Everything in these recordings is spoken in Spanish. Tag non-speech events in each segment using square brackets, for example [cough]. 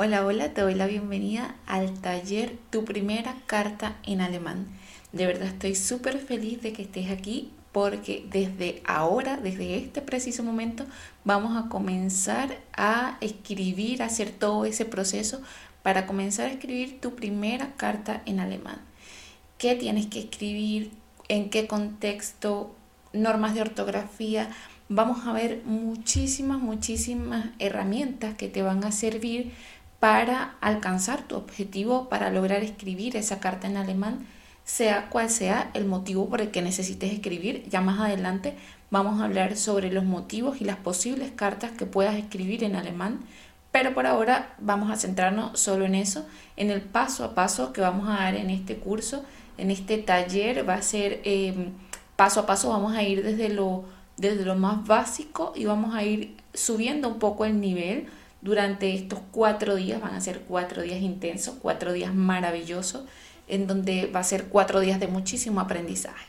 Hola, hola, te doy la bienvenida al taller Tu primera carta en alemán. De verdad estoy súper feliz de que estés aquí porque desde ahora, desde este preciso momento, vamos a comenzar a escribir, a hacer todo ese proceso para comenzar a escribir tu primera carta en alemán. ¿Qué tienes que escribir? ¿En qué contexto? Normas de ortografía. Vamos a ver muchísimas, muchísimas herramientas que te van a servir para alcanzar tu objetivo, para lograr escribir esa carta en alemán, sea cual sea el motivo por el que necesites escribir. Ya más adelante vamos a hablar sobre los motivos y las posibles cartas que puedas escribir en alemán, pero por ahora vamos a centrarnos solo en eso, en el paso a paso que vamos a dar en este curso, en este taller. Va a ser em, paso a paso, vamos a ir desde lo, desde lo más básico y vamos a ir subiendo un poco el nivel durante estos cuatro días. Van a ser cuatro días intensos, cuatro días maravillosos, en donde va a ser cuatro días de muchísimo aprendizaje.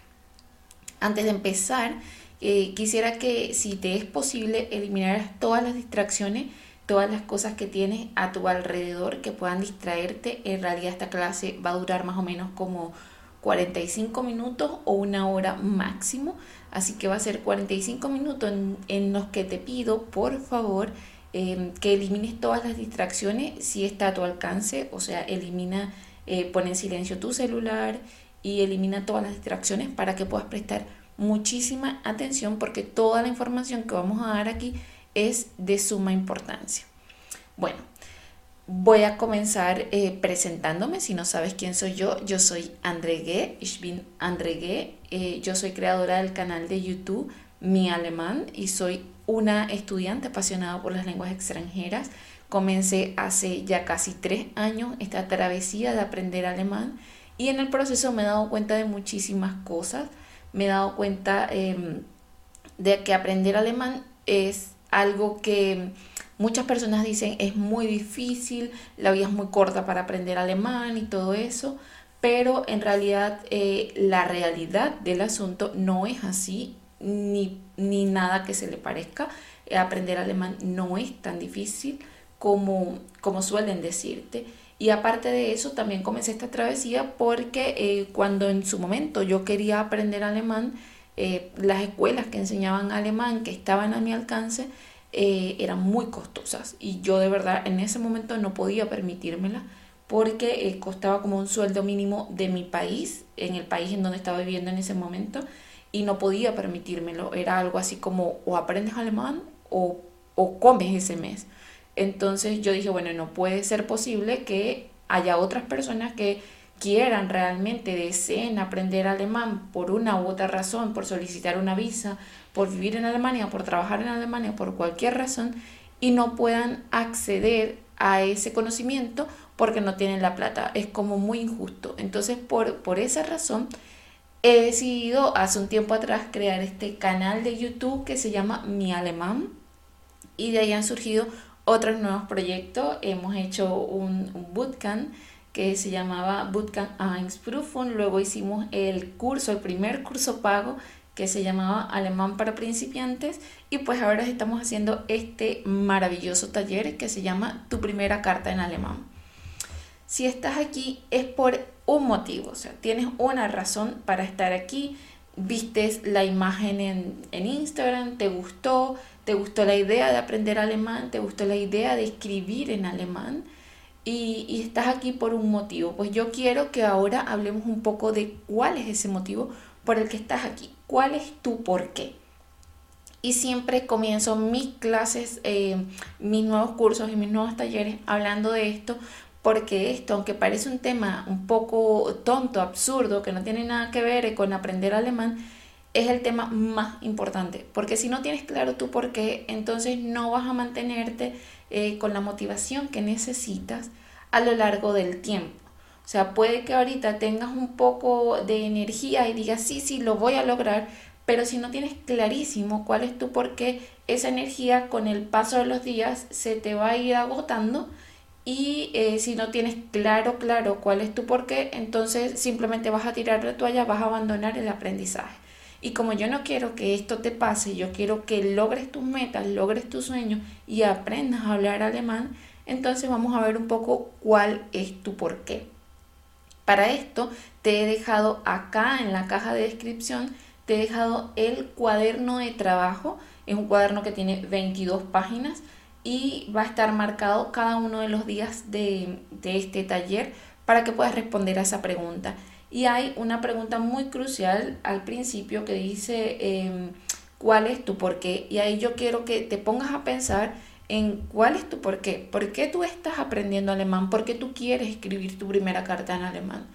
Antes de empezar, eh, quisiera que si te es posible eliminaras todas las distracciones, todas las cosas que tienes a tu alrededor que puedan distraerte. En realidad esta clase va a durar más o menos como 45 minutos o una hora máximo. Así que va a ser 45 minutos en, en los que te pido, por favor, Em, que elimines todas las distracciones si está a tu alcance, o sea, elimina, eh, pon en silencio tu celular y elimina todas las distracciones para que puedas prestar muchísima atención porque toda la información que vamos a dar aquí es de suma importancia. Bueno, voy a comenzar eh, presentándome. Si no sabes quién soy yo, yo soy André ich bin André eh, yo soy creadora del canal de YouTube Mi Alemán y soy una estudiante apasionada por las lenguas extranjeras. Comencé hace ya casi tres años esta travesía de aprender alemán y en el proceso me he dado cuenta de muchísimas cosas. Me he dado cuenta em, de que aprender alemán es algo que muchas personas dicen es muy difícil, la vida es muy corta para aprender alemán y todo eso, pero en realidad eh, la realidad del asunto no es así ni, ni nada que se le parezca. Aprender alemán no es tan difícil como, como suelen decirte. Y aparte de eso, también comencé esta travesía porque eh, cuando en su momento yo quería aprender alemán, eh, las escuelas que enseñaban alemán, que estaban a mi alcance, eh, eran muy costosas. Y yo de verdad en ese momento no podía permitírmela porque costaba como un sueldo mínimo de mi país, en el país en donde estaba viviendo en ese momento y no podía permitírmelo. Era algo así como o aprendes alemán o, o comes ese mes. Entonces yo dije, bueno, no puede ser posible que haya otras personas que quieran realmente, deseen aprender alemán por una u otra razón, por solicitar una visa, por vivir en Alemania, por trabajar en Alemania, por cualquier razón, y no puedan acceder a ese conocimiento porque no tienen la plata. Es como muy injusto. Entonces, por, por esa razón, he decidido hace un tiempo atrás crear este canal de YouTube que se llama Mi Alemán y de ahí han surgido otros nuevos proyectos. Hemos hecho un, bootcamp que se llamaba Bootcamp Einsprufen. Luego hicimos el curso, el primer curso pago que se llamaba Alemán para principiantes y pues ahora estamos haciendo este maravilloso taller que se llama Tu primera carta en alemán. Si estás aquí es por un motivo, o sea, tienes una razón para estar aquí, vistes la imagen en, Instagram, te gustó, te gustó la idea de aprender alemán, te gustó la idea de escribir en alemán y, y estás aquí por un motivo. Pues yo quiero que ahora hablemos un poco de cuál es ese motivo por el que estás aquí, cuál es tu por qué. Y siempre comienzo mis clases, eh, mis nuevos cursos y mis nuevos talleres hablando de esto porque esto, aunque parece un tema un poco tonto, absurdo, que no tiene nada que ver con aprender alemán, es el tema más importante, porque si no tienes claro tú por qué, entonces no vas a mantenerte eh, con la motivación que necesitas a lo largo del tiempo. O sea, puede que ahorita tengas un poco de energía y digas, sí, sí, lo voy a lograr, pero si no tienes clarísimo cuál es tu por qué, esa energía con el paso de los días se te va a ir agotando y eh, si no tienes claro, claro cuál es tu porqué, entonces simplemente vas a tirar la toalla, vas a abandonar el aprendizaje. Y como yo no quiero que esto te pase, yo quiero que logres tus metas, logres tus sueños y aprendas a hablar alemán, Entonces vamos a ver un poco cuál es tu por qué. Para esto te he dejado acá en la caja de descripción, te he dejado el cuaderno de trabajo. Es un cuaderno que tiene 22 páginas y va a estar marcado cada uno de los días de, este taller para que puedas responder a esa pregunta. Y hay una pregunta muy crucial al principio que dice em, cuál es tu por qué. Y ahí yo quiero que te pongas a pensar en cuál es tu por qué. ¿Por qué tú estás aprendiendo alemán? ¿Por qué tú quieres escribir tu primera carta en alemán?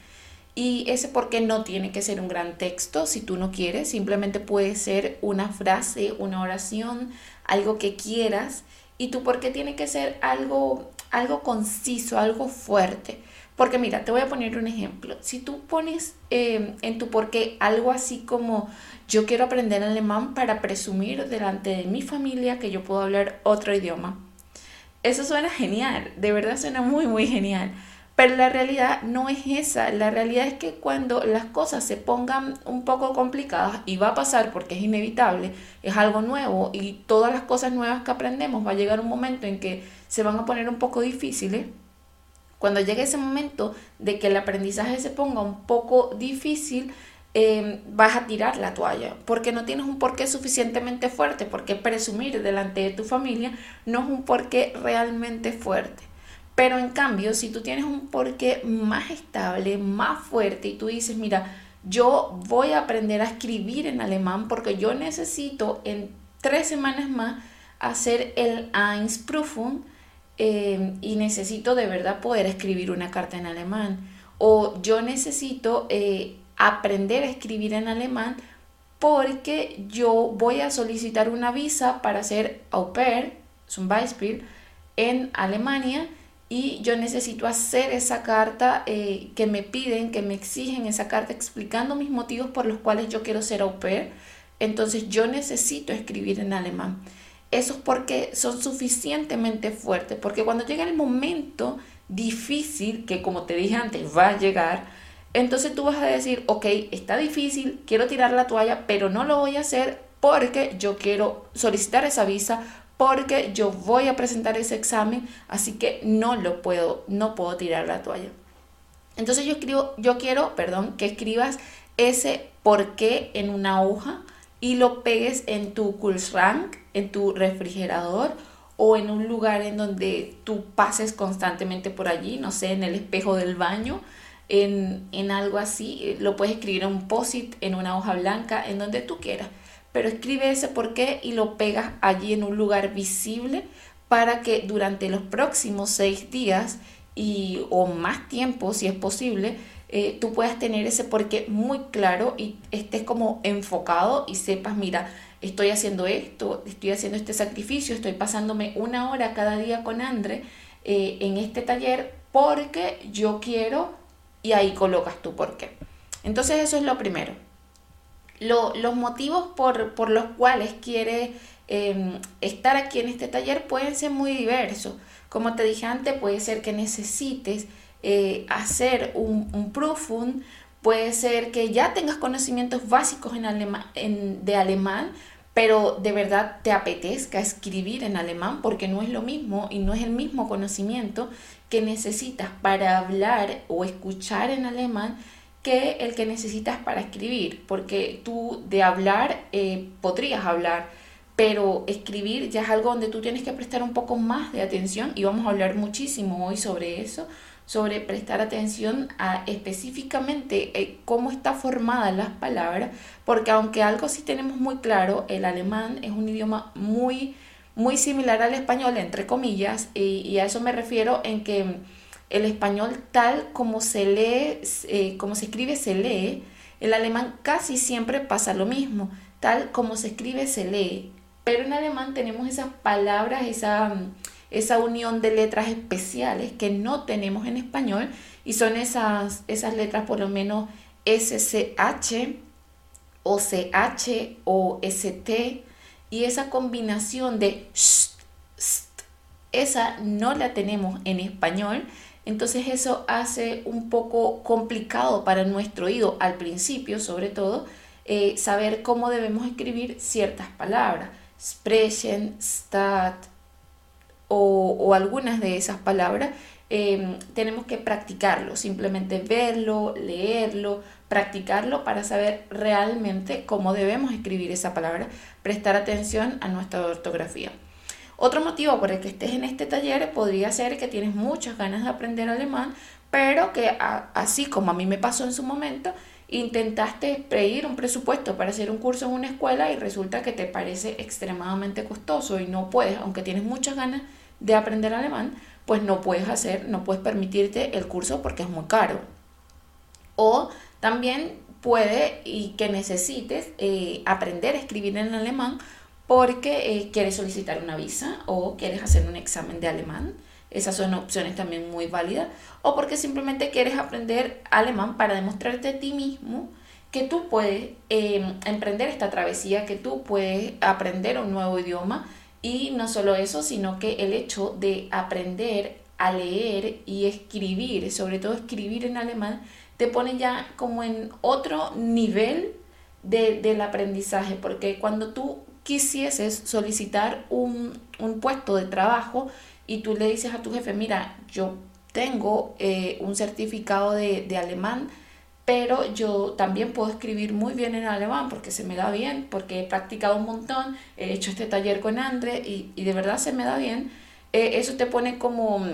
Y ese por qué no tiene que ser un gran texto si tú no quieres, simplemente puede ser una frase, una oración, algo que quieras. Y tu por qué tiene que ser algo, algo conciso, algo fuerte. Porque mira, te voy a poner un ejemplo. Si tú pones eh, en tu por qué algo así como yo quiero aprender alemán para presumir delante de mi familia que yo puedo hablar otro idioma. Eso suena genial, de verdad suena muy, muy genial. Pero la realidad no es esa. La realidad es que cuando las cosas se pongan un poco complicadas, y va a pasar porque es inevitable, es algo nuevo y todas las cosas nuevas que aprendemos va a llegar un momento en que se van a poner un poco difíciles. Cuando llegue ese momento de que el aprendizaje se ponga un poco difícil, em, vas a tirar la toalla porque no tienes un porqué suficientemente fuerte, porque presumir delante de tu familia no es un porqué realmente fuerte. Pero en cambio, si tú tienes un porqué más estable, más fuerte y tú dices, mira, yo voy a aprender a escribir en alemán porque yo necesito en tres semanas más hacer el Einsprüfung eh, y necesito de verdad poder escribir una carta en alemán. O yo necesito eh, aprender a escribir en alemán porque yo voy a solicitar una visa para hacer au pair, zum Beispiel, en Alemania y yo necesito hacer esa carta eh, que me piden, que me exigen esa carta explicando mis motivos por los cuales yo quiero ser au pair. Entonces yo necesito escribir en alemán. Eso es porque son suficientemente fuertes, porque cuando llega el momento difícil, que como te dije antes va a llegar, entonces tú vas a decir, ok, está difícil, quiero tirar la toalla, pero no lo voy a hacer porque yo quiero solicitar esa visa, porque yo voy a presentar ese examen, así que no lo puedo, no puedo tirar la toalla. Entonces yo escribo, yo quiero, perdón, que escribas ese por qué en una hoja y lo pegues en tu Kühlschrank, en tu refrigerador o en un lugar en donde tú pases constantemente por allí, no sé, en el espejo del baño, en, en algo así, lo puedes escribir en un post-it, en una hoja blanca, en donde tú quieras pero escribe ese por qué y lo pegas allí en un lugar visible para que durante los próximos seis días y, o más tiempo, si es posible, eh, tú puedas tener ese porqué muy claro y estés como enfocado y sepas, mira, estoy haciendo esto, estoy haciendo este sacrificio, estoy pasándome una hora cada día con Andre eh, en este taller porque yo quiero y ahí colocas tu porqué. Entonces eso es lo primero los motivos por, los cuales quieres em, estar aquí en este taller pueden ser muy diversos. Como te dije antes, puede ser que necesites eh, hacer un, un proofing, puede ser que ya tengas conocimientos básicos en de alemán, pero de verdad te apetezca escribir en alemán porque no es lo mismo y no es el mismo conocimiento que necesitas para hablar o escuchar en alemán que el que necesitas para escribir, porque tú de hablar eh, podrías hablar, pero escribir ya es algo donde tú tienes que prestar un poco más de atención y vamos a hablar muchísimo hoy sobre eso, sobre prestar atención a específicamente eh, cómo está formada las palabras, porque aunque algo sí tenemos muy claro, el alemán es un idioma muy, muy similar al español, entre comillas, y a eso me refiero en que el español tal como se lee, eh, como se escribe, se lee. El alemán casi siempre pasa lo mismo, tal como se escribe, se lee. Pero en alemán tenemos esas palabras, esa, esa unión de letras especiales que no tenemos en español y son esas, esas letras por lo menos SCH o CH o ST y esa combinación de esa no la tenemos en español entonces eso hace un poco complicado para nuestro oído, al principio sobre todo, eh, saber cómo debemos escribir ciertas palabras. Sprechen, stat, o, algunas de esas palabras, em, tenemos que practicarlo, simplemente verlo, leerlo, practicarlo para saber realmente cómo debemos escribir esa palabra, prestar atención a nuestra ortografía. Otro motivo por el que estés en este taller podría ser que tienes muchas ganas de aprender alemán, pero que así como a mí me pasó en su momento, intentaste pedir un presupuesto para hacer un curso en una escuela y resulta que te parece extremadamente costoso y no puedes, aunque tienes muchas ganas de aprender alemán, pues no puedes hacer, no puedes permitirte el curso porque es muy caro. O también puede y que necesites eh, aprender a escribir en alemán porque eh, quieres solicitar una visa o quieres hacer un examen de alemán. Esas son opciones también muy válidas. O porque simplemente quieres aprender alemán para demostrarte a ti mismo que tú puedes em, emprender esta travesía, que tú puedes aprender un nuevo idioma. Y no solo eso, sino que el hecho de aprender a leer y escribir, sobre todo escribir en alemán, te pone ya como en otro nivel de, del aprendizaje, porque cuando tú quisieses solicitar un, un puesto de trabajo, y tú le dices a tu jefe, mira, yo tengo eh, un certificado de, alemán, pero yo también puedo escribir muy bien en alemán porque se me da bien, porque he practicado un montón, he hecho este taller con Andre y, de verdad se me da bien. Eh, eso te pone como,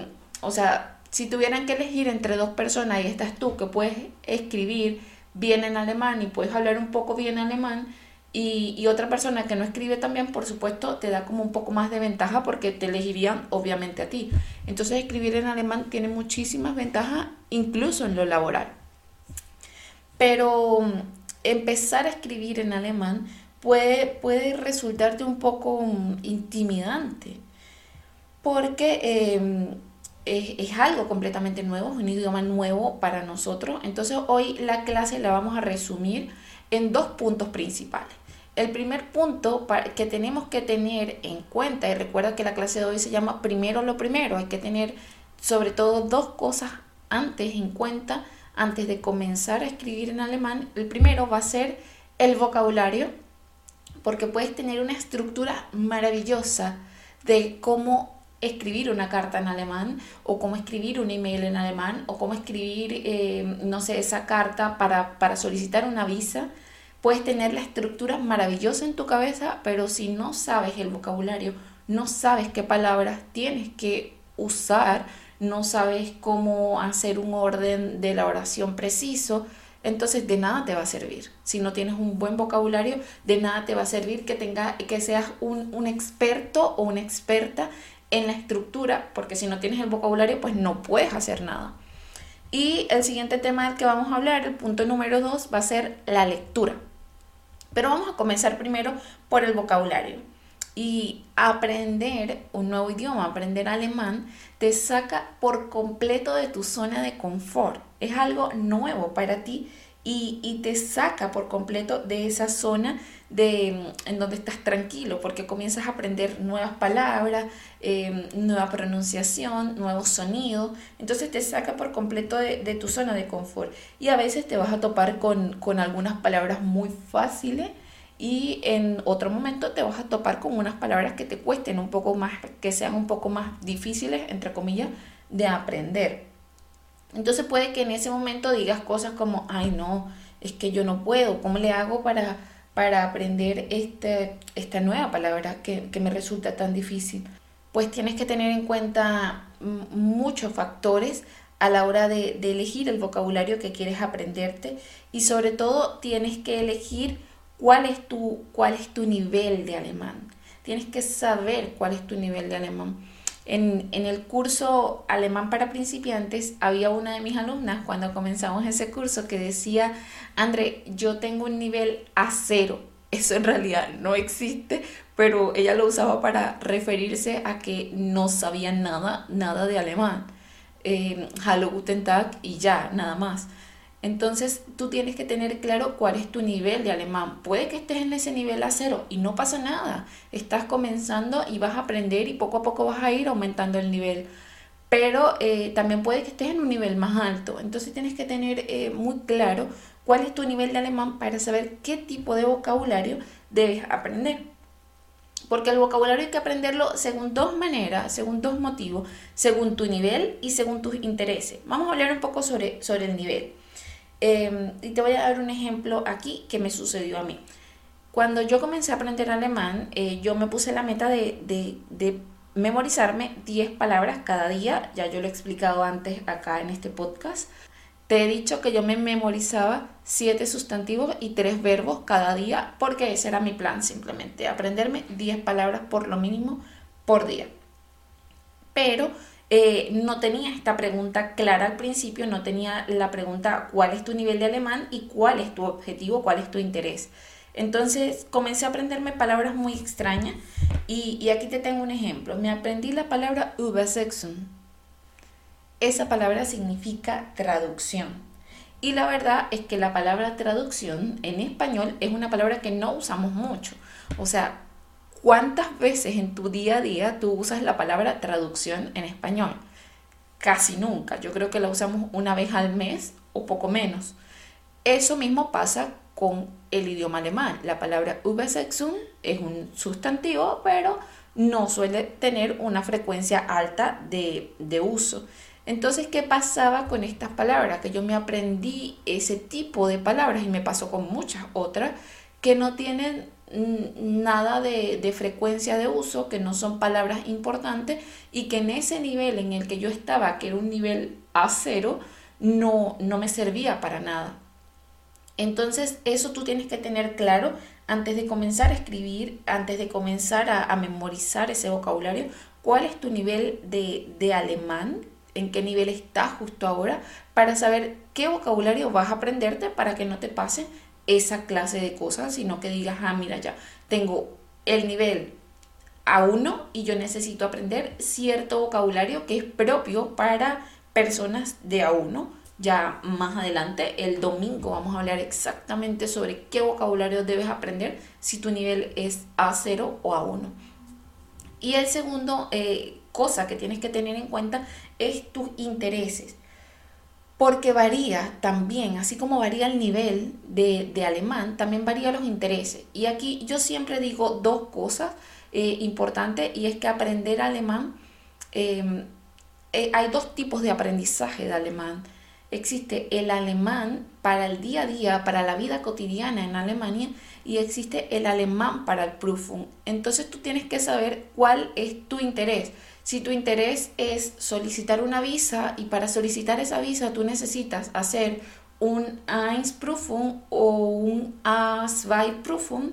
o sea, si tuvieran que elegir entre dos personas y estás tú que puedes escribir bien en alemán y puedes hablar un poco bien alemán, y, otra persona que no escribe también, por supuesto, te da como un poco más de ventaja porque te elegirían obviamente a ti. Entonces escribir en alemán tiene muchísimas ventajas, incluso en lo laboral. Pero mm, empezar a escribir en alemán puede, puede resultarte un poco mm, intimidante porque em, es, es, algo completamente nuevo, es un idioma nuevo para nosotros. Entonces hoy la clase la vamos a resumir en dos puntos principales. El primer punto que tenemos que tener en cuenta, y recuerda que la clase de hoy se llama primero lo primero, hay que tener sobre todo dos cosas antes en cuenta, antes de comenzar a escribir en alemán. El primero va a ser el vocabulario, porque puedes tener una estructura maravillosa de cómo escribir una carta en alemán o cómo escribir un email en alemán o cómo escribir, eh, no sé, esa carta para, para solicitar una visa Puedes tener la estructura maravillosa en tu cabeza, pero si no sabes el vocabulario, no sabes qué palabras tienes que usar, no sabes cómo hacer un orden de la oración preciso, entonces de nada te va a servir. Si no tienes un buen vocabulario, de nada te va a servir que, tenga, que seas un, un experto o una experta en la estructura, porque si no tienes el vocabulario, pues no puedes hacer nada. Y el siguiente tema del que vamos a hablar, el punto número dos, va a ser la lectura. Pero vamos a comenzar primero por el vocabulario. Y aprender un nuevo idioma, aprender alemán, te saca por completo de tu zona de confort. Es algo nuevo para ti y, te saca por completo de esa zona de, en donde estás tranquilo, porque comienzas a aprender nuevas palabras, em, nueva pronunciación, nuevos sonidos, entonces te saca por completo de, tu zona de confort. Y a veces te vas a topar con, con algunas palabras muy fáciles y en otro momento te vas a topar con unas palabras que te cuesten un poco más, que sean un poco más difíciles, entre comillas, de aprender. Entonces puede que en ese momento digas cosas como, ay no, es que yo no puedo, ¿cómo le hago para, para aprender este, esta nueva palabra que, me resulta tan difícil? Pues tienes que tener en cuenta muchos factores a la hora de, de elegir el vocabulario que quieres aprenderte y sobre todo tienes que elegir cuál es tu, cuál es tu nivel de alemán. Tienes que saber cuál es tu nivel de alemán. En, el curso Alemán para principiantes había una de mis alumnas cuando comenzamos ese curso que decía, André, yo tengo un nivel A0. [laughs] Eso en realidad no existe, pero ella lo usaba para referirse a que no sabía nada, nada de alemán. Eh, Hallo, Guten Tag y ya, nada más. Entonces tú tienes que tener claro cuál es tu nivel de alemán. Puede que estés en ese nivel a cero y no pasa nada. Estás comenzando y vas a aprender y poco a poco vas a ir aumentando el nivel. Pero eh, también puede que estés en un nivel más alto. Entonces tienes que tener eh, muy claro cuál es tu nivel de alemán para saber qué tipo de vocabulario debes aprender. porque el vocabulario hay que aprenderlo según dos maneras, según dos motivos, según tu nivel y según tus intereses. Vamos a hablar un poco sobre, sobre el nivel. Em, y te voy a dar un ejemplo aquí que me sucedió a mí. Cuando yo comencé a aprender alemán, eh, yo me puse la meta de, de, memorizarme 10 palabras cada día, ya yo lo he explicado antes acá en este podcast. Te he dicho que yo me memorizaba 7 sustantivos y 3 verbos cada día porque ese era mi plan simplemente, aprenderme 10 palabras por lo mínimo por día. Pero eh, no tenía esta pregunta clara al principio, no tenía la pregunta cuál es tu nivel de alemán y cuál es tu objetivo, cuál es tu interés. Entonces comencé a aprenderme palabras muy extrañas y, aquí te tengo un ejemplo. Me aprendí la palabra Übersetzung. Esa palabra significa traducción. Y la verdad es que la palabra traducción en español es una palabra que no usamos mucho. O sea, ¿cuántas veces en tu día a día tú usas la palabra traducción en español? Casi nunca. Yo creo que la usamos una vez al mes o poco menos. Eso mismo pasa con el idioma alemán. La palabra Übersetzung es un sustantivo, pero no suele tener una frecuencia alta de, de uso. Entonces, ¿qué pasaba con estas palabras? Que yo me aprendí ese tipo de palabras y me pasó con muchas otras que no tienen nada de, de, frecuencia de uso, que no son palabras importantes y que en ese nivel en el que yo estaba, que era un nivel A0, no, no me servía para nada. Entonces, eso tú tienes que tener claro antes de comenzar a escribir, antes de comenzar a, memorizar ese vocabulario, cuál es tu nivel de, de alemán, en qué nivel estás justo ahora, para saber qué vocabulario vas a aprenderte para que no te pase esa clase de cosas, sino que digas, ah, mira, ya tengo el nivel A1 y yo necesito aprender cierto vocabulario que es propio para personas de A1 ya más adelante, el domingo, vamos a hablar exactamente sobre qué vocabulario debes aprender si tu nivel es A0 o A1. Y el segundo eh, cosa que tienes que tener en cuenta es tus intereses. Porque varía también, así como varía el nivel de, alemán, también varía los intereses. Y aquí yo siempre digo dos cosas eh, importantes y es que aprender alemán, eh, hay dos tipos de aprendizaje de alemán existe el alemán para el día a día, para la vida cotidiana en Alemania y existe el alemán para el Prüfung. Entonces tú tienes que saber cuál es tu interés. Si tu interés es solicitar una visa y para solicitar esa visa tú necesitas hacer un Prüfung o un Prüfung,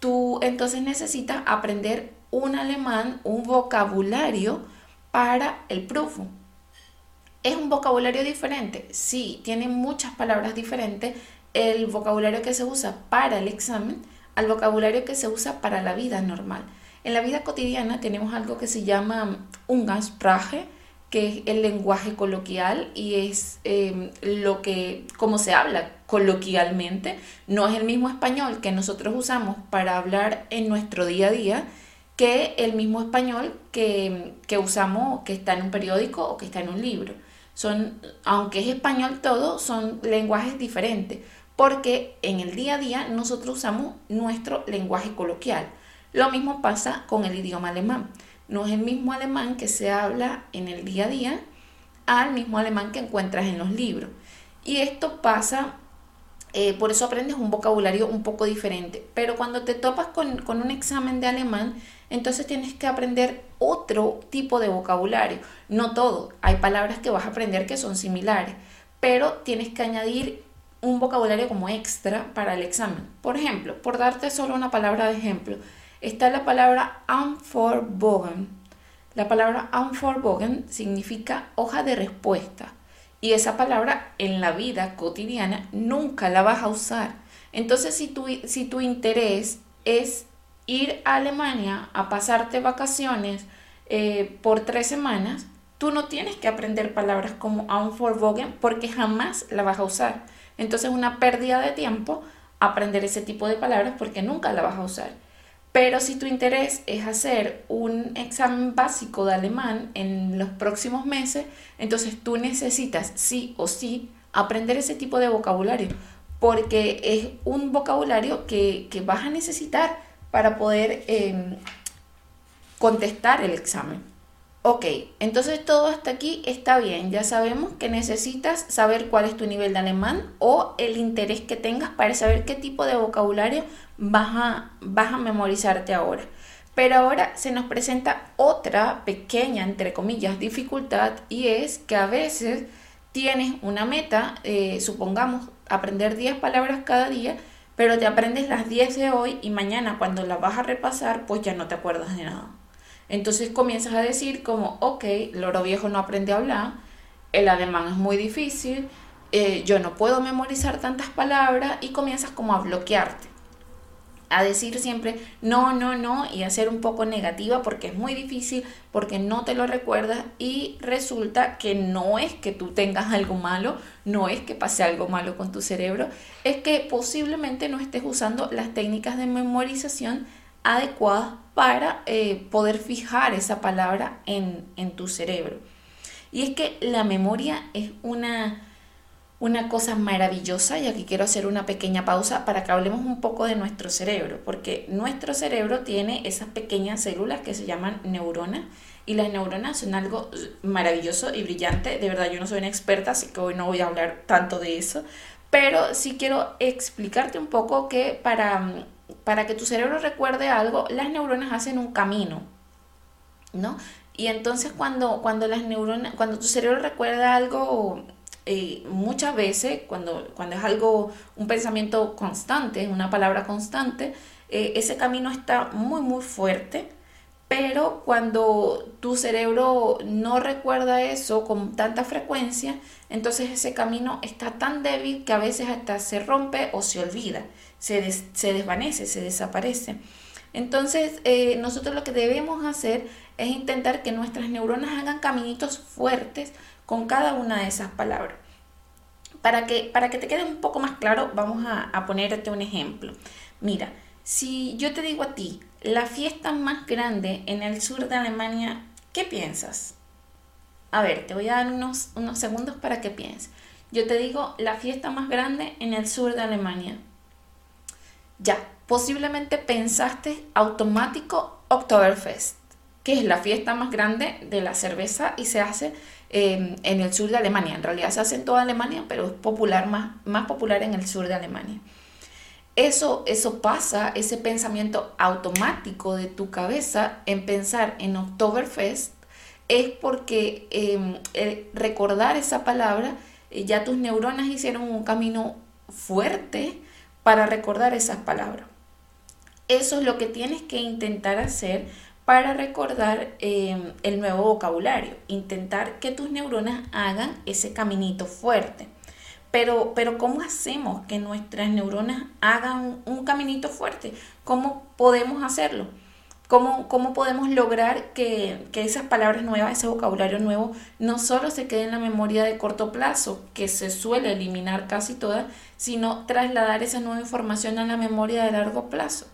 tú entonces necesitas aprender un alemán, un vocabulario para el Prüfung. ¿Es un vocabulario diferente? Sí, tiene muchas palabras diferentes el vocabulario que se usa para el examen al vocabulario que se usa para la vida normal. En la vida cotidiana tenemos algo que se llama Umgangssprache, que es el lenguaje coloquial y es em, lo que, como se habla coloquialmente, no es el mismo español que nosotros usamos para hablar en nuestro día a día que el mismo español que, que usamos, que está en un periódico o que está en un libro son, aunque es español todo, son lenguajes diferentes, porque en el día a día nosotros usamos nuestro lenguaje coloquial. Lo mismo pasa con el idioma alemán. No es el mismo alemán que se habla en el día a día al mismo alemán que encuentras en los libros. Y esto pasa, eh, por eso aprendes un vocabulario un poco diferente. Pero cuando te topas con, con un examen de alemán, entonces tienes que aprender otro tipo de vocabulario. No todo, hay palabras que vas a aprender que son similares, pero tienes que añadir un vocabulario como extra para el examen. Por ejemplo, por darte solo una palabra de ejemplo, está la palabra Antwortbogen. La palabra Antwortbogen significa hoja de respuesta y esa palabra en la vida cotidiana nunca la vas a usar. Entonces, si tu, si tu interés es ir a Alemania a pasarte vacaciones eh, por tres semanas, tú no tienes que aprender palabras como Unforbogen porque jamás la vas a usar. Entonces es una pérdida de tiempo aprender ese tipo de palabras porque nunca la vas a usar. Pero si tu interés es hacer un examen básico de alemán en los próximos meses, entonces tú necesitas sí o sí aprender ese tipo de vocabulario porque es un vocabulario que, que vas a necesitar para poder em, contestar el examen. Ok, entonces todo hasta aquí está bien. Ya sabemos que necesitas saber cuál es tu nivel de alemán o el interés que tengas para saber qué tipo de vocabulario vas a, vas a memorizarte ahora. Pero ahora se nos presenta otra pequeña, entre comillas, dificultad y es que a veces tienes una meta, eh, supongamos, aprender 10 palabras cada día, pero te aprendes las 10 de hoy y mañana cuando las vas a repasar, pues ya no te acuerdas de nada. Entonces comienzas a decir como, ok, loro viejo no aprende a hablar, el alemán es muy difícil, eh, yo no puedo memorizar tantas palabras y comienzas como a bloquearte a decir siempre no, no, no y a ser un poco negativa porque es muy difícil, porque no te lo recuerdas y resulta que no es que tú tengas algo malo, no es que pase algo malo con tu cerebro, es que posiblemente no estés usando las técnicas de memorización adecuadas para eh, poder fijar esa palabra en, en tu cerebro. Y es que la memoria es una una cosa maravillosa y aquí quiero hacer una pequeña pausa para que hablemos un poco de nuestro cerebro, porque nuestro cerebro tiene esas pequeñas células que se llaman neuronas y las neuronas son algo maravilloso y brillante. De verdad, yo no soy una experta, así que hoy no voy a hablar tanto de eso, pero sí quiero explicarte un poco que para, para que tu cerebro recuerde algo, las neuronas hacen un camino, ¿no? Y entonces cuando, cuando las neuronas, cuando tu cerebro recuerda algo eh, muchas veces cuando, cuando es algo, un pensamiento constante, una palabra constante, eh, ese camino está muy, muy fuerte, pero cuando tu cerebro no recuerda eso con tanta frecuencia, entonces ese camino está tan débil que a veces hasta se rompe o se olvida, se, se desvanece, se desaparece. Entonces, eh, nosotros lo que debemos hacer es intentar que nuestras neuronas hagan caminitos fuertes con cada una de esas palabras. Para que, para que te quede un poco más claro, vamos a, ponerte un ejemplo. Mira, si yo te digo a ti, la fiesta más grande en el sur de Alemania, ¿qué piensas? A ver, te voy a dar unos, unos segundos para que pienses. Yo te digo, la fiesta más grande en el sur de Alemania. Ya, posiblemente pensaste automático Oktoberfest, que es la fiesta más grande de la cerveza y se hace Em, en el sur de Alemania. En realidad se hace en toda Alemania, pero es popular, más, más popular en el sur de Alemania. Eso, eso pasa, ese pensamiento automático de tu cabeza en pensar en Oktoberfest, es porque em, recordar esa palabra, eh, ya tus neuronas hicieron un camino fuerte para recordar esas palabras. Eso es lo que tienes que intentar hacer para recordar em, el nuevo vocabulario, intentar que tus neuronas hagan ese caminito fuerte. Pero, pero ¿cómo hacemos que nuestras neuronas hagan un, caminito fuerte? ¿Cómo podemos hacerlo? ¿Cómo, cómo podemos lograr que, que, esas palabras nuevas, ese vocabulario nuevo, no solo se quede en la memoria de corto plazo, que se suele eliminar casi toda, sino trasladar esa nueva información a la memoria de largo plazo?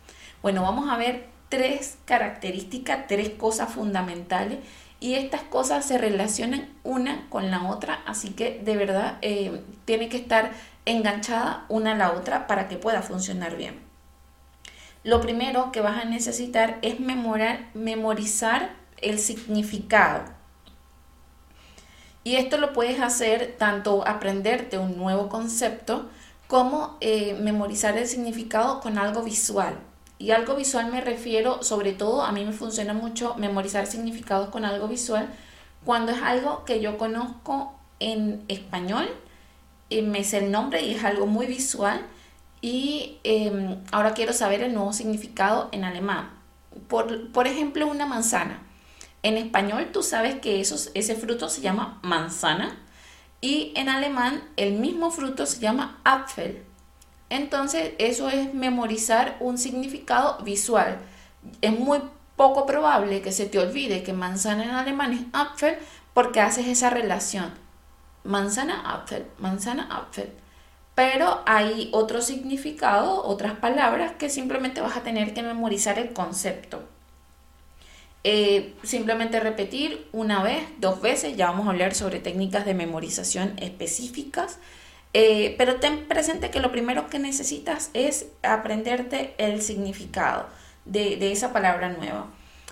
Bueno, vamos a ver tres características, tres cosas fundamentales y estas cosas se relacionan una con la otra, así que de verdad eh, tiene que estar enganchada una a la otra para que pueda funcionar bien. Lo primero que vas a necesitar es memorar, memorizar el significado. Y esto lo puedes hacer tanto aprenderte un nuevo concepto como eh, memorizar el significado con algo visual. Y algo visual me refiero, sobre todo, a mí me funciona mucho memorizar significados con algo visual cuando es algo que yo conozco en español, y me sé el nombre y es algo muy visual. Y em, ahora quiero saber el nuevo significado en alemán. Por, por ejemplo, una manzana. En español tú sabes que ese fruto se llama manzana y en alemán el mismo fruto se llama Apfel. Entonces, eso es memorizar un significado visual. Es muy poco probable que se te olvide que manzana en alemán es Apfel porque haces esa relación. Manzana, Apfel, manzana, Apfel. Pero hay otro significado, otras palabras que simplemente vas a tener que memorizar el concepto. Eh, simplemente repetir una vez, dos veces, ya vamos a hablar sobre técnicas de memorización específicas. Eh, pero ten presente que lo primero que necesitas es aprenderte el significado de, esa palabra nueva.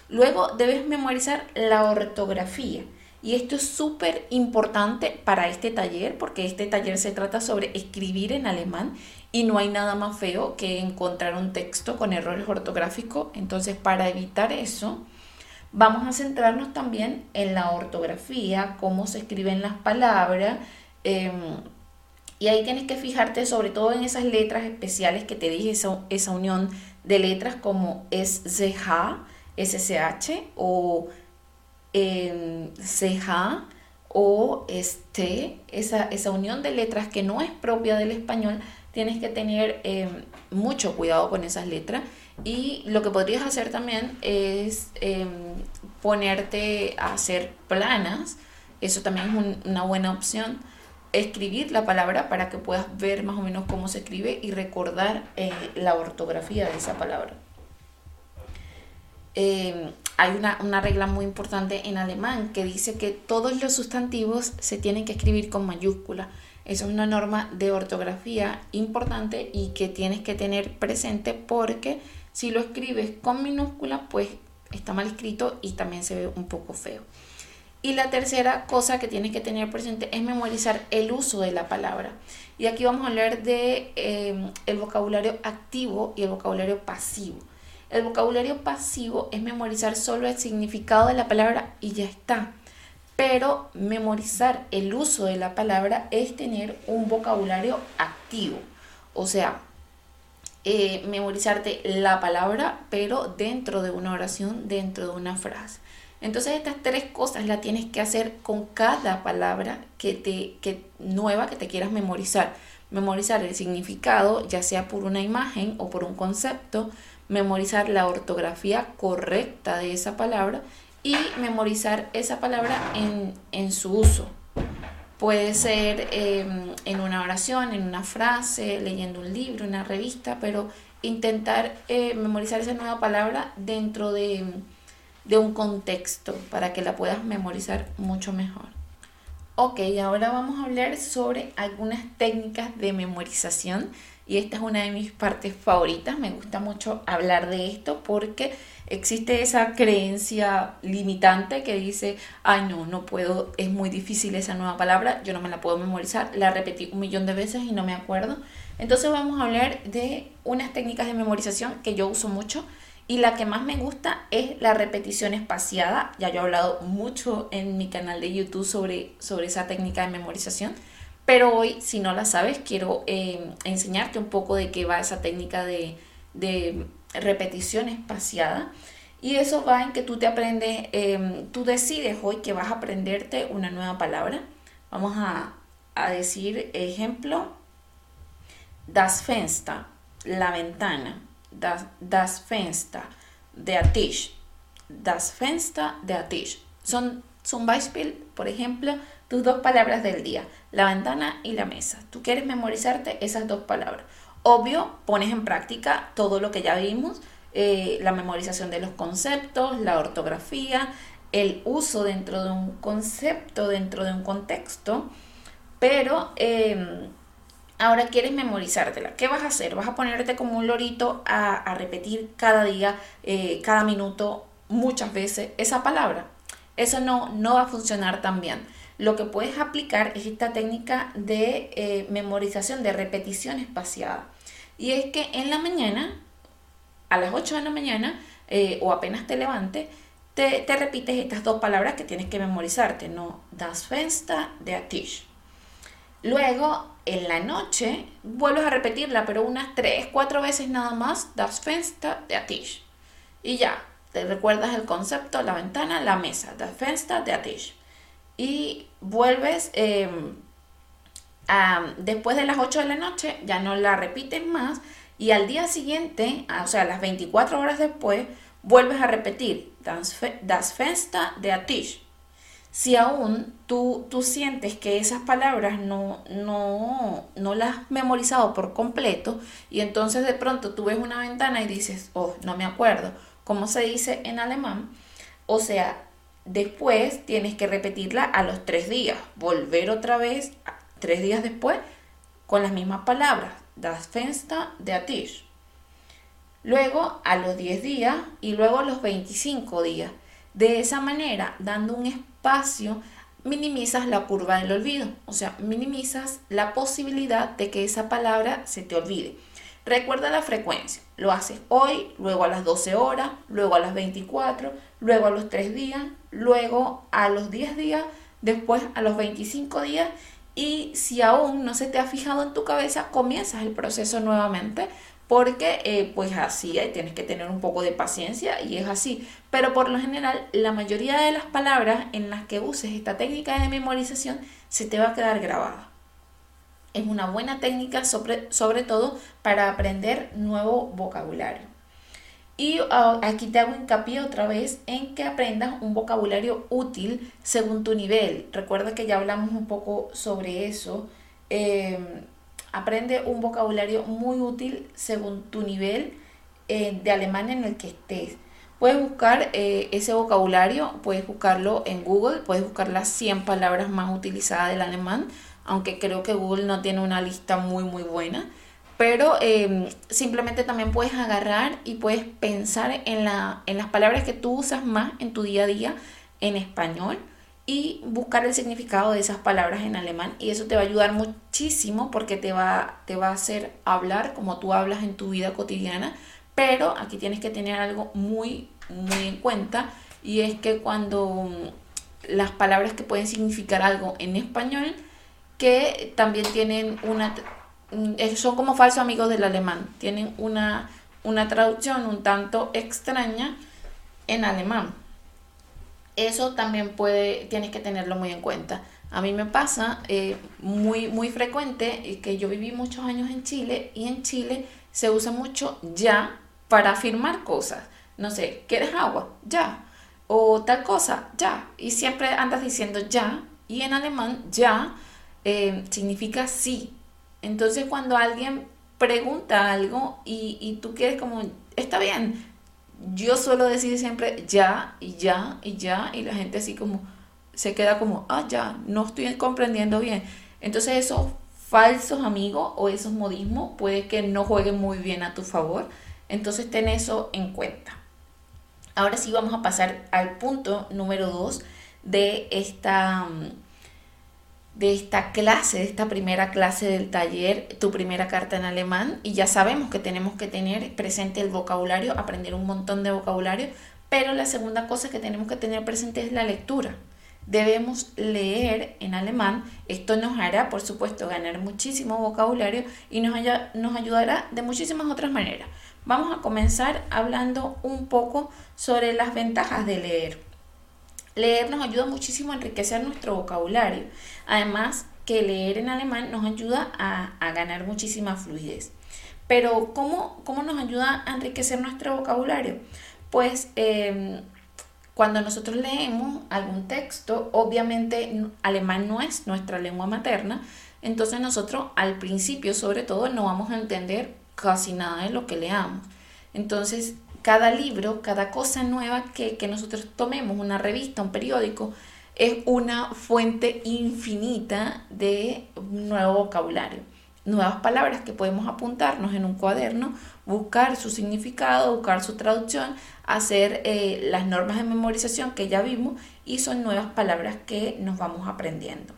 Luego debes memorizar la ortografía. Y esto es súper importante para este taller porque este taller se trata sobre escribir en alemán y no hay nada más feo que encontrar un texto con errores ortográficos. Entonces, para evitar eso, vamos a centrarnos también en la ortografía, cómo se escriben las palabras. Em, y ahí tienes que fijarte sobre todo en esas letras especiales que te dije, esa, esa unión de letras como SCH o CH o este, esa, esa unión de letras que no es propia del español, tienes que tener em, mucho cuidado con esas letras. Y lo que podrías hacer también es em, ponerte a hacer planas. Eso también es una buena opción. Escribir la palabra para que puedas ver más o menos cómo se escribe y recordar eh, la ortografía de esa palabra. Em, hay una, una, regla muy importante en alemán que dice que todos los sustantivos se tienen que escribir con mayúscula. Eso es una norma de ortografía importante y que tienes que tener presente porque si lo escribes con minúscula, pues está mal escrito y también se ve un poco feo. Y la tercera cosa que tienes que tener presente es memorizar el uso de la palabra. Y aquí vamos a hablar de eh, el vocabulario activo y el vocabulario pasivo. El vocabulario pasivo es memorizar solo el significado de la palabra y ya está. Pero memorizar el uso de la palabra es tener un vocabulario activo. O sea, eh, memorizarte la palabra, pero dentro de una oración, dentro de una frase. Entonces estas tres cosas las tienes que hacer con cada palabra que te, que, nueva que te quieras memorizar. Memorizar el significado, ya sea por una imagen o por un concepto, memorizar la ortografía correcta de esa palabra y memorizar esa palabra en, su uso. Puede ser em, en una oración, en una frase, leyendo un libro, una revista, pero intentar eh, memorizar esa nueva palabra dentro de, de un contexto para que la puedas memorizar mucho mejor. Ok, ahora vamos a hablar sobre algunas técnicas de memorización y esta es una de mis partes favoritas. Me gusta mucho hablar de esto porque existe esa creencia limitante que dice, ay no, no puedo, es muy difícil esa nueva palabra, yo no me la puedo memorizar, la repetí un millón de veces y no me acuerdo. Entonces vamos a hablar de unas técnicas de memorización que yo uso mucho y la que más me gusta es la repetición espaciada. Ya yo he hablado mucho en mi canal de YouTube sobre, sobre esa técnica de memorización. Pero hoy, si no la sabes, quiero eh, enseñarte un poco de qué va esa técnica de, repetición espaciada. Y eso va en que tú te aprendes, em, tú decides hoy que vas a aprenderte una nueva palabra. Vamos a, decir ejemplo, das Fenster, la ventana, das, das Fenster, der Tisch, das Fenster, der Tisch. Son, son Beispiel, por ejemplo, tus dos palabras del día, la ventana y la mesa. Tú quieres memorizarte esas dos palabras. Obvio, pones en práctica todo lo que ya vimos, eh, la memorización de los conceptos, la ortografía, el uso dentro de un concepto, dentro de un contexto, pero em, ahora quieres memorizártela. ¿Qué vas a hacer? Vas a ponerte como un lorito a, repetir cada día, eh, cada minuto, muchas veces esa palabra. Eso no, no va a funcionar tan bien lo que puedes aplicar es esta técnica de eh, memorización, de repetición espaciada. Y es que en la mañana, a las 8 de la mañana, eh, o apenas te levantes, te, repites estas dos palabras que tienes que memorizarte, ¿no? Das Fenster, der Tisch. Luego, en la noche, vuelves a repetirla, pero unas 3, 4 veces nada más, das Fenster, der Tisch. Y ya, te recuerdas el concepto, la ventana, la mesa, das Fenster, der Tisch y vuelves em, después de las 8 de la noche, ya no la repites más y al día siguiente, o sea, las 24 horas después, vuelves a repetir das, Fenster de Atish. Si aún tú, tú sientes que esas palabras no, no, no las has memorizado por completo y entonces de pronto tú ves una ventana y dices, oh, no me acuerdo, ¿cómo se dice en alemán? O sea, Después tienes que repetirla a los tres días, volver otra vez tres días después con las mismas palabras. Das Fenster, der Tisch. luego a los 10 días y luego a los 25 días. De esa manera, dando un espacio, minimizas la curva del olvido, o sea, minimizas la posibilidad de que esa palabra se te olvide. Recuerda la frecuencia, lo haces hoy, luego a las 12 horas, luego a las 24, luego a los 3 días, luego a los 10 días, después a los 25 días. Y si aún no se te ha fijado en tu cabeza, comienzas el proceso nuevamente porque eh, pues así tienes que tener un poco de paciencia y es así. Pero por lo general la mayoría de las palabras en las que uses esta técnica de memorización se te va a quedar grabada. Es una buena técnica sobre, sobre todo para aprender nuevo vocabulario. Y ah, aquí te hago hincapié otra vez en que aprendas un vocabulario útil según tu nivel. Recuerda que ya hablamos un poco sobre eso. Em, aprende un vocabulario muy útil según tu nivel eh, de alemán en el que estés. Puedes buscar eh, ese vocabulario, puedes buscarlo en Google, puedes buscar las 100 palabras más utilizadas del alemán, aunque creo que Google no tiene una lista muy muy buena pero em, simplemente también puedes agarrar y puedes pensar en, la, en las palabras que tú usas más en tu día a día en español y buscar el significado de esas palabras en alemán. Y eso te va a ayudar muchísimo porque te va, te va a hacer hablar como tú hablas en tu vida cotidiana, pero aquí tienes que tener algo muy, muy en cuenta y es que cuando mm, las palabras que pueden significar algo en español, que también tienen una Mm, son como falsos amigos del alemán, tienen una, una traducción un tanto extraña en alemán. Eso también puede, tienes que tenerlo muy en cuenta. A mí me pasa eh, muy, muy frecuente que yo viví muchos años en Chile y en Chile se usa mucho ya para afirmar cosas. No sé, ¿quieres agua? Ya. O tal cosa, ya. Y siempre andas diciendo ya. Y en alemán ya eh, significa sí. Entonces cuando alguien pregunta algo y, tú quieres como, está bien, yo suelo decir siempre ya y ya y ya y la gente así como se queda como, ah, ya, no estoy comprendiendo bien. Entonces esos falsos amigos o esos modismos puede que no jueguen muy bien a tu favor. Entonces ten eso en cuenta. Ahora sí vamos a pasar al punto número dos de esta de esta clase, de esta primera clase del taller, tu primera carta en alemán. Y ya sabemos que tenemos que tener presente el vocabulario, aprender un montón de vocabulario, pero la segunda cosa que tenemos que tener presente es la lectura. Debemos leer en alemán. Esto nos hará, por supuesto, ganar muchísimo vocabulario y nos, nos ayudará de muchísimas otras maneras. Vamos a comenzar hablando un poco sobre las ventajas de leer. Leer nos ayuda muchísimo a enriquecer nuestro vocabulario. Además, que leer en alemán nos ayuda a, ganar muchísima fluidez. Pero, ¿cómo, ¿cómo, nos ayuda a enriquecer nuestro vocabulario? Pues em, cuando nosotros leemos algún texto, obviamente alemán no es nuestra lengua materna, entonces nosotros al principio sobre todo no vamos a entender casi nada de lo que leamos. Entonces cada libro, cada cosa nueva que, nosotros tomemos, una revista, un periódico, es una fuente infinita de nuevo vocabulario, nuevas palabras que podemos apuntarnos en un cuaderno, buscar su significado, buscar su traducción, hacer eh, las normas de memorización que ya vimos y son nuevas palabras que nos vamos aprendiendo.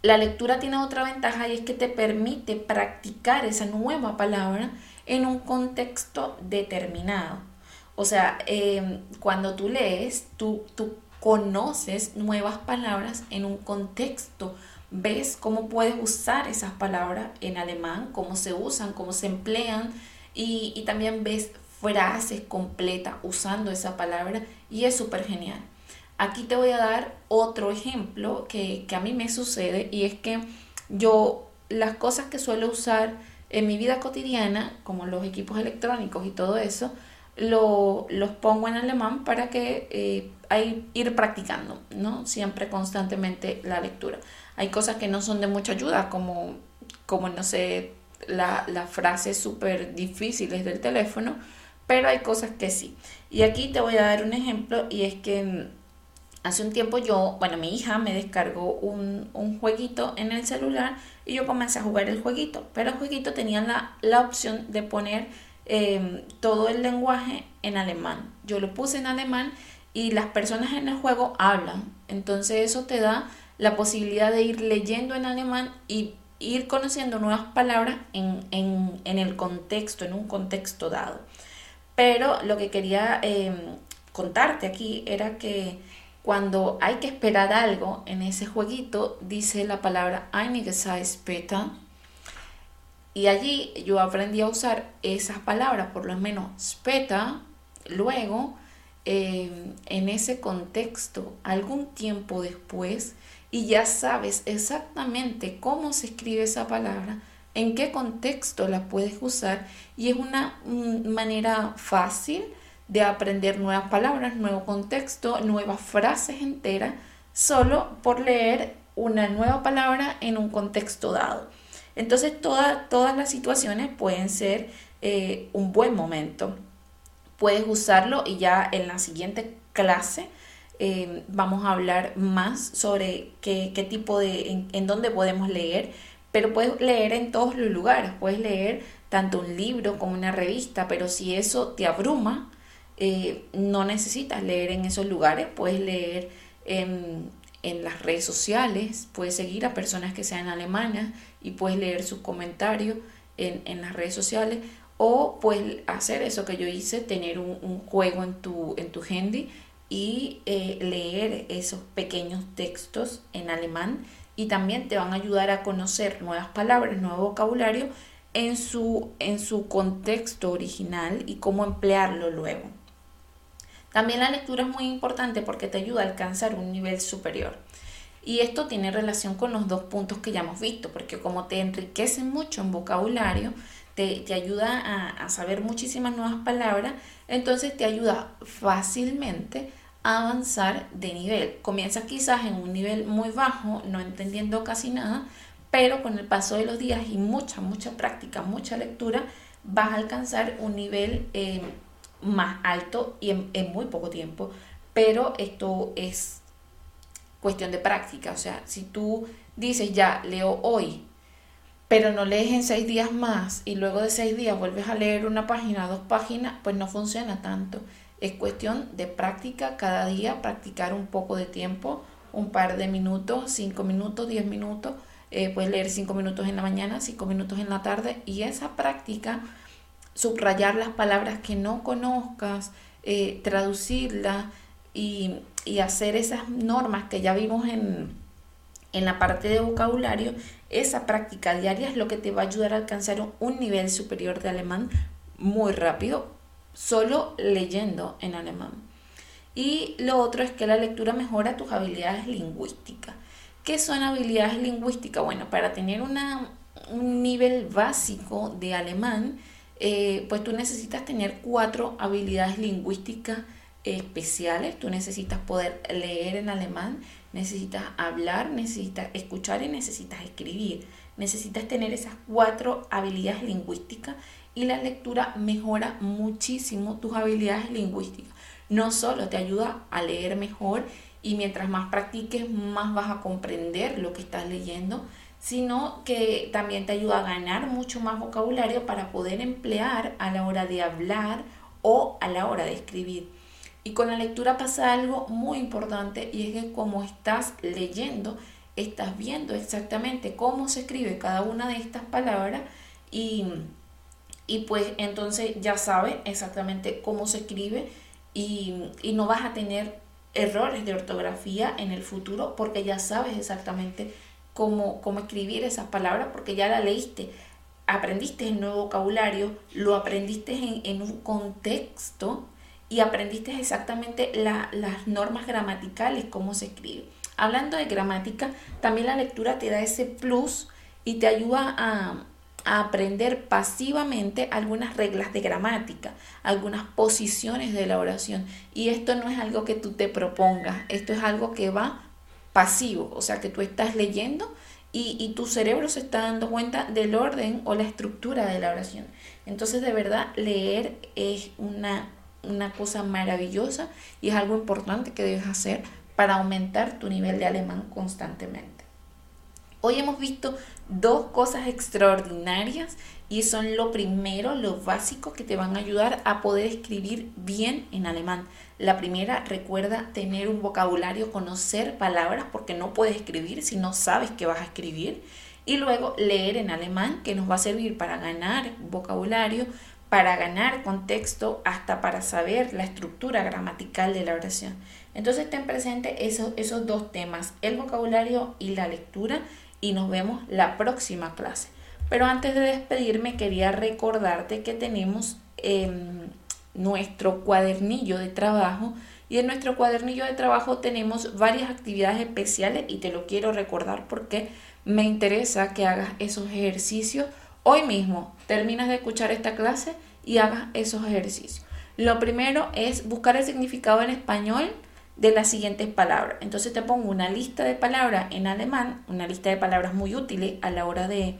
La lectura tiene otra ventaja y es que te permite practicar esa nueva palabra en un contexto determinado. O sea, em, cuando tú lees, tú, tú conoces nuevas palabras en un contexto, ves cómo puedes usar esas palabras en alemán, cómo se usan, cómo se emplean y, también ves frases completas usando esa palabra y es súper genial. Aquí te voy a dar otro ejemplo que, que a mí me sucede y es que yo las cosas que suelo usar en mi vida cotidiana, como los equipos electrónicos y todo eso, lo, los pongo en alemán para que eh, hay, ir practicando, ¿no? Siempre constantemente la lectura. Hay cosas que no son de mucha ayuda, como, como no sé, las la frases súper difíciles del teléfono, pero hay cosas que sí. Y aquí te voy a dar un ejemplo y es que mm, hace un tiempo yo, bueno, mi hija me descargó un, un jueguito en el celular y yo comencé a jugar el jueguito, pero el jueguito tenía la, opción de poner em, todo el lenguaje en alemán. Yo lo puse en alemán y las personas en el juego hablan. Entonces eso te da la posibilidad de ir leyendo en alemán y ir conociendo nuevas palabras en, el contexto, en un contexto dado. Pero lo que quería em, contarte aquí era que cuando hay que esperar algo en ese jueguito, dice la palabra einige Zeit später. Y allí yo aprendí a usar esas palabras, por lo menos speta, luego, em, en ese contexto, algún tiempo después, y ya sabes exactamente cómo se escribe esa palabra, en qué contexto la puedes usar, y es una mm, manera fácil de aprender nuevas palabras, nuevo contexto, nuevas frases enteras, solo por leer una nueva palabra en un contexto dado. Entonces todas las situaciones pueden ser eh, un buen momento. Puedes usarlo y ya en la siguiente clase eh, vamos a hablar más sobre qué, tipo de, en, en dónde podemos leer, pero puedes leer en todos los lugares, puedes leer tanto un libro como una revista, pero si eso te abruma, eh, no necesitas leer en esos lugares, puedes leer en, las redes sociales, puedes seguir a personas que sean alemanas y puedes leer sus comentarios en, las redes sociales o puedes hacer eso que yo hice, tener un, juego en tu, en tu handy y eh, leer esos pequeños textos en alemán y también te van a ayudar a conocer nuevas palabras, nuevo vocabulario en su, en su contexto original y cómo emplearlo luego. También la lectura es muy importante porque te ayuda a alcanzar un nivel superior. Y esto tiene relación con los dos puntos que ya hemos visto, porque como te enriquece mucho en vocabulario, te, ayuda a, a, saber muchísimas nuevas palabras, entonces te ayuda fácilmente a avanzar de nivel. Comienzas quizás en un nivel muy bajo, no entendiendo casi nada, pero con el paso de los días y mucha, mucha práctica, mucha lectura, vas a alcanzar un nivel eh, más alto y en, muy poco tiempo. Pero esto es cuestión de práctica. O sea, si tú dices ya leo hoy, pero no lees en seis días más y luego de seis días vuelves a leer una página, dos páginas, pues no funciona tanto. Es cuestión de práctica cada día, practicar un poco de tiempo, un par de minutos, cinco minutos, diez minutos. Eh, puedes leer cinco minutos en la mañana, cinco minutos en la tarde y esa práctica subrayar las palabras que no conozcas, eh, traducirlas y, hacer esas normas que ya vimos en, en la parte de vocabulario, esa práctica diaria es lo que te va a ayudar a alcanzar un nivel superior de alemán muy rápido, solo leyendo en alemán. Y lo otro es que la lectura mejora tus habilidades lingüísticas. ¿Qué son habilidades lingüísticas? Bueno, para tener una, un nivel básico de alemán, eh, pues tú necesitas tener cuatro habilidades lingüísticas especiales. Tú necesitas poder leer en alemán, necesitas hablar, necesitas escuchar y necesitas escribir. Necesitas tener esas cuatro habilidades lingüísticas y la lectura mejora muchísimo tus habilidades lingüísticas. No solo te ayuda a leer mejor y mientras más practiques, más vas a comprender lo que estás leyendo, sino que también te ayuda a ganar mucho más vocabulario para poder emplear a la hora de hablar o a la hora de escribir. Y con la lectura pasa algo muy importante y es que como estás leyendo, estás viendo exactamente cómo se escribe cada una de estas palabras y, y pues entonces ya sabes exactamente cómo se escribe y, y no vas a tener errores de ortografía en el futuro porque ya sabes exactamente cómo, escribir esas palabras porque ya la leíste, aprendiste el nuevo vocabulario, lo aprendiste en, un contexto y aprendiste exactamente las normas gramaticales, cómo se escribe. Hablando de gramática, también la lectura te da ese plus y te ayuda a, aprender pasivamente algunas reglas de gramática, algunas posiciones de la oración. Y esto no es algo que tú te propongas, esto es algo que va pasivo, o sea que tú estás leyendo y, tu cerebro se está dando cuenta del orden o la estructura de la oración. Entonces de verdad leer es una, una cosa maravillosa y es algo importante que debes hacer para aumentar tu nivel de alemán constantemente. Hoy hemos visto dos cosas extraordinarias y son lo primero, lo básico que te van a ayudar a poder escribir bien en alemán. La primera, recuerda tener un vocabulario, conocer palabras, porque no puedes escribir si no sabes que vas a escribir. Y luego leer en alemán, que nos va a servir para ganar vocabulario, para ganar contexto, hasta para saber la estructura gramatical de la oración. Entonces ten presente esos, esos dos temas, el vocabulario y la lectura, y nos vemos la próxima clase. Pero antes de despedirme quería recordarte que tenemos em, nuestro cuadernillo de trabajo y en nuestro cuadernillo de trabajo tenemos varias actividades especiales y te lo quiero recordar porque me interesa que hagas esos ejercicios hoy mismo. Terminas de escuchar esta clase y hagas esos ejercicios. Lo primero es buscar el significado en español de las siguientes palabras. Entonces te pongo una lista de palabras en alemán, una lista de palabras muy útiles a la hora de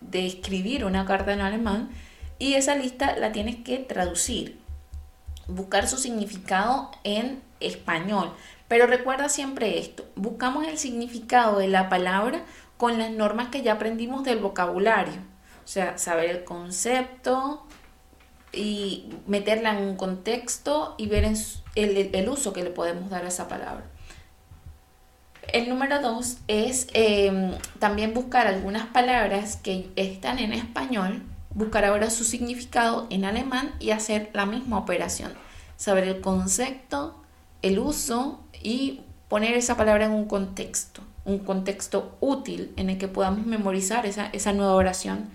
de escribir una carta en alemán y esa lista la tienes que traducir, buscar su significado en español. Pero recuerda siempre esto, buscamos el significado de la palabra con las normas que ya aprendimos del vocabulario. O sea, saber el concepto y meterla en un contexto y ver el, el uso que le podemos dar a esa palabra. El número dos es em, también buscar algunas palabras que están en español, buscar ahora su significado en alemán y hacer la misma operación. Saber el concepto, el uso y poner esa palabra en un contexto, un contexto útil en el que podamos memorizar esa, esa nueva oración.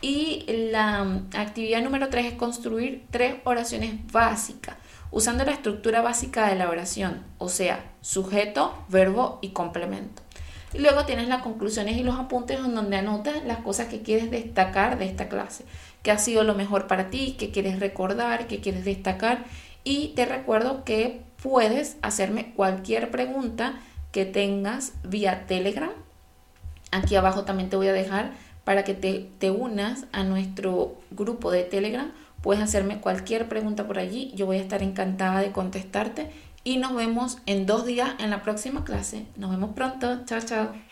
Y la actividad número tres es construir tres oraciones básicas usando la estructura básica de la oración, o sea, sujeto, verbo y complemento. Y luego tienes las conclusiones y los apuntes en donde anotas las cosas que quieres destacar de esta clase, qué ha sido lo mejor para ti, qué quieres recordar, qué quieres destacar. Y te recuerdo que puedes hacerme cualquier pregunta que tengas vía Telegram. Aquí abajo también te voy a dejar para que te, te unas a nuestro grupo de Telegram Puedes hacerme cualquier pregunta por allí, yo voy a estar encantada de contestarte y nos vemos en dos días en la próxima clase. Nos vemos pronto, chao, chao.